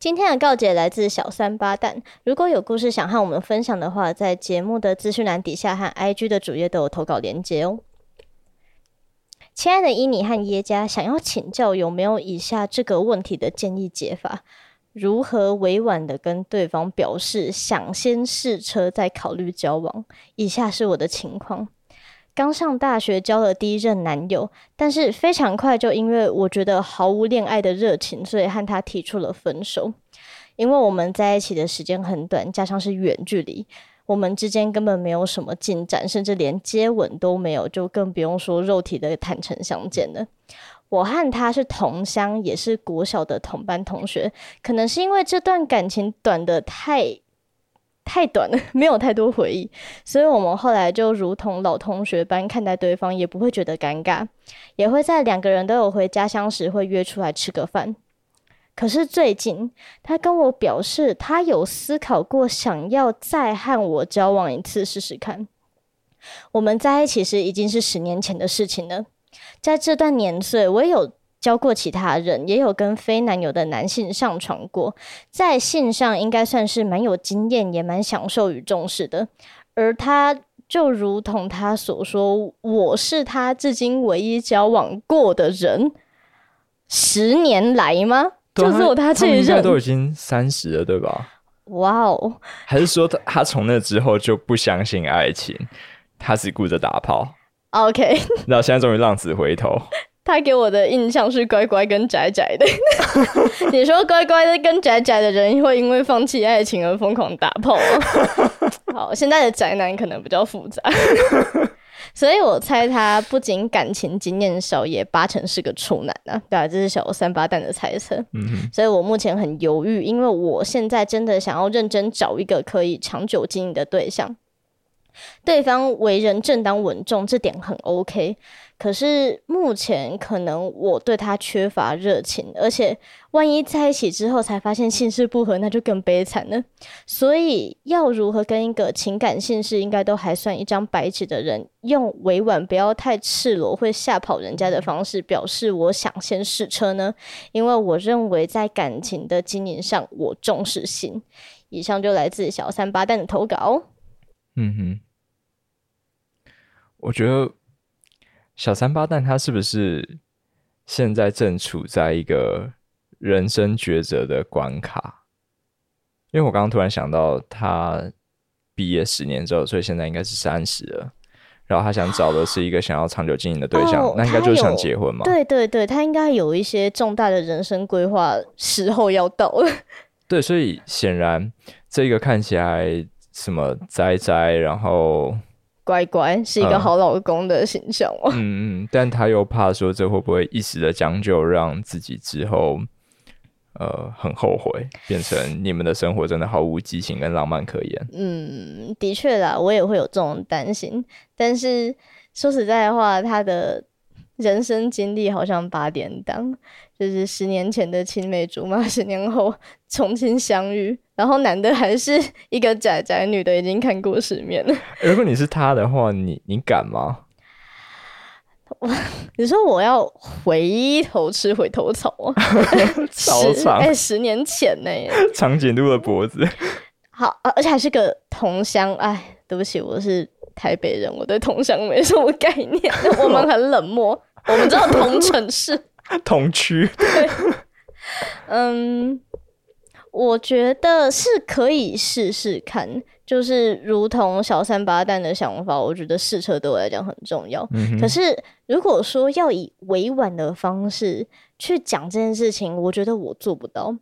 今天的告解来自小三八蛋。如果有故事想和我们分享的话，在节目的资讯栏底下和 IG 的主页都有投稿连接哦。亲爱的伊妮和耶加，想要请教有没有以下这个问题的建议解法：如何委婉的跟对方表示想先试车再考虑交往？以下是我的情况。刚上大学交了第一任男友，但是非常快就因为我觉得毫无恋爱的热情，所以和他提出了分手。因为我们在一起的时间很短，加上是远距离，我们之间根本没有什么进展，甚至连接吻都没有，就更不用说肉体的坦诚相见了。我和他是同乡，也是国小的同班同学，可能是因为这段感情短得太。太短了，没有太多回忆，所以我们后来就如同老同学般看待对方，也不会觉得尴尬，也会在两个人都有回家乡时会约出来吃个饭。可是最近，他跟我表示，他有思考过想要再和我交往一次试试看。我们在一起时已经是十年前的事情了，在这段年岁，我也有。交过其他人，也有跟非男友的男性上床过，在性上应该算是蛮有经验，也蛮享受与重视的。而他就如同他所说，我是他至今唯一交往过的人。十年来吗？就只有他这一任。都已经三十了，对吧？哇哦！还是说他他从那之后就不相信爱情，他只顾着打炮？OK，那现在终于浪子回头。他给我的印象是乖乖跟宅宅的。你说乖乖的跟宅宅的人会因为放弃爱情而疯狂打炮吗？好，现在的宅男可能比较复杂，所以我猜他不仅感情经验少，也八成是个处男啊。对啊，这是小三八蛋的猜测。嗯，所以我目前很犹豫，因为我现在真的想要认真找一个可以长久经营的对象。对方为人正当稳重，这点很 OK。可是目前可能我对他缺乏热情，而且万一在一起之后才发现性事不合，那就更悲惨了。所以要如何跟一个情感性事应该都还算一张白纸的人，用委婉不要太赤裸会吓跑人家的方式表示我想先试车呢？因为我认为在感情的经营上，我重视性。以上就来自小三八蛋的投稿。嗯哼。我觉得小三八蛋他是不是现在正处在一个人生抉择的关卡？因为我刚刚突然想到，他毕业十年之后，所以现在应该是三十了。然后他想找的是一个想要长久经营的对象，哦、那应该就是想结婚嘛？对对对，他应该有一些重大的人生规划，时候要到了。对，所以显然这个看起来什么宅宅，然后。乖乖是一个好老公的形象哦。嗯嗯，但他又怕说，这会不会一时的将就，让自己之后呃很后悔，变成你们的生活真的毫无激情跟浪漫可言。嗯，的确啦，我也会有这种担心。但是说实在的话，他的人生经历好像八点档，就是十年前的青梅竹马，十年后重新相遇。然后男的还是一个宅宅，女的已经看过世面了。如果你是他的话，你你敢吗？我 你说我要回头吃回头草啊？超长哎，十年前呢？长颈鹿的脖子。好，而且还是个同乡。哎，对不起，我是台北人，我对同乡没什么概念。我们很冷漠，我们知道同城市、同区。对，嗯。我觉得是可以试试看，就是如同小三八蛋的想法，我觉得试车对我来讲很重要。嗯。可是如果说要以委婉的方式去讲这件事情，我觉得我做不到，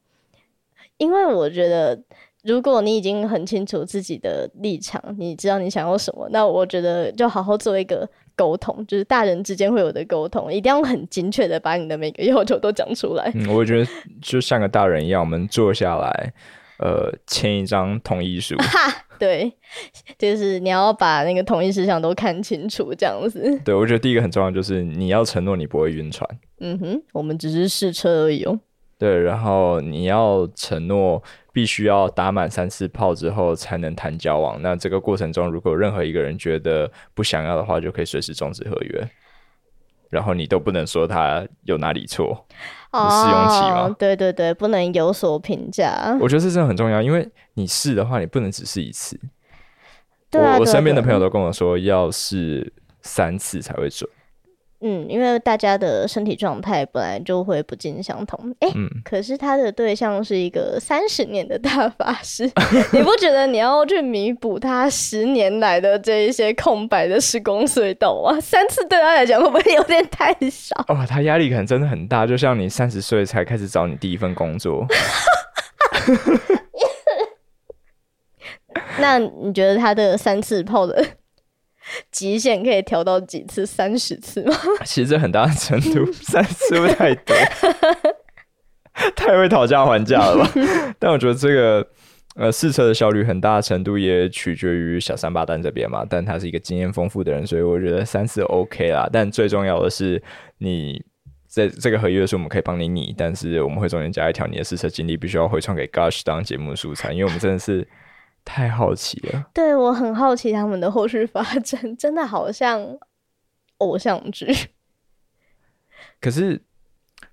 因为我觉得如果你已经很清楚自己的立场，你知道你想要什么，那我觉得就好好做一个。沟通就是大人之间会有的沟通，一定要很精确的把你的每个要求都讲出来。嗯，我觉得就像个大人一样，我们坐下来，呃，签一张同意书。哈，对，就是你要把那个同意事项都看清楚，这样子。对，我觉得第一个很重要，就是你要承诺你不会晕船。嗯哼，我们只是试车而已哦。对，然后你要承诺。必须要打满三次炮之后才能谈交往。那这个过程中，如果任何一个人觉得不想要的话，就可以随时终止合约。然后你都不能说他有哪里错，试用期吗？对对对，不能有所评价。我觉得这真的很重要，因为你试的话，你不能只试一次。对啊，我我身边的朋友都跟我说，要试三次才会准。嗯，因为大家的身体状态本来就会不尽相同。哎、欸，嗯、可是他的对象是一个三十年的大法师，你不觉得你要去弥补他十年来的这一些空白的时光隧道吗？三次对他来讲会不会有点太少？哦，他压力可能真的很大，就像你三十岁才开始找你第一份工作。那你觉得他的三次泡的？极限可以调到几次？三十次吗？其实这很大的程度，三次会太多，太会讨价还价了吧？但我觉得这个呃试车的效率很大程度也取决于小三八蛋这边嘛。但他是一个经验丰富的人，所以我觉得三次 OK 啦。但最重要的是，你在这个合约是我们可以帮你拟，但是我们会中间加一条，你的试车经历必须要回传给 Gush 当节目素材，因为我们真的是。太好奇了，对，我很好奇他们的后续发展，真的好像偶像剧。可是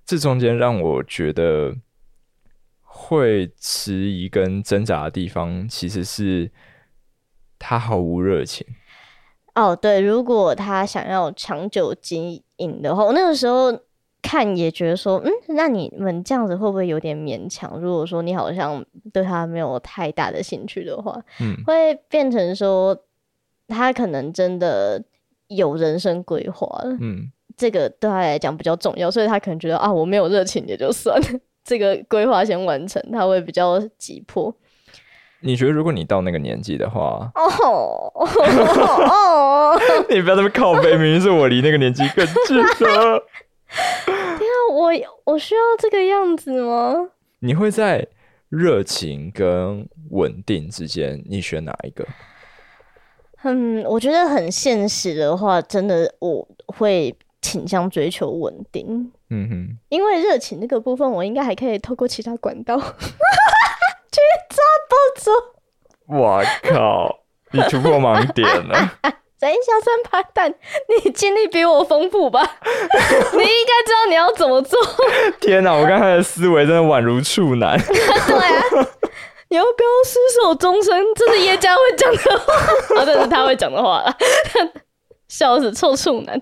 这中间让我觉得会迟疑跟挣扎的地方，其实是他毫无热情。哦，对，如果他想要长久经营的话，我那个时候。看也觉得说，嗯，那你们这样子会不会有点勉强？如果说你好像对他没有太大的兴趣的话，嗯，会变成说他可能真的有人生规划了，嗯，这个对他来讲比较重要，所以他可能觉得啊，我没有热情也就算了，这个规划先完成，他会比较急迫。你觉得如果你到那个年纪的话，哦哦，你不要那么靠北，明明是我离那个年纪更近了。我我需要这个样子吗？你会在热情跟稳定之间，你选哪一个？嗯，我觉得很现实的话，真的我会倾向追求稳定。嗯哼，因为热情那个部分，我应该还可以透过其他管道 去抓不住。哇靠！你突破盲点了。等一下，三八蛋，你经历比我丰富吧？你应该知道你要怎么做。天哪，我刚才的思维真的宛如处男。对啊，你要不要厮守终身？这是叶家会讲的话，啊，这是他会讲的话了。笑死，臭处男。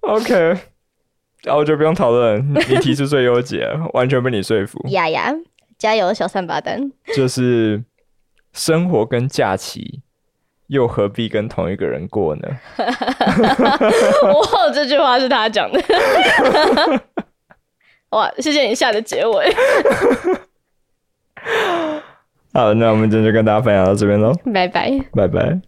OK，然后就不用讨论，你提出最优解，完全被你说服。呀呀，加油，小三八蛋。就是。生活跟假期，又何必跟同一个人过呢？哇，这句话是他讲的。哇，谢谢你下的结尾。好，那我们今天就跟大家分享到这边喽。拜拜，拜拜。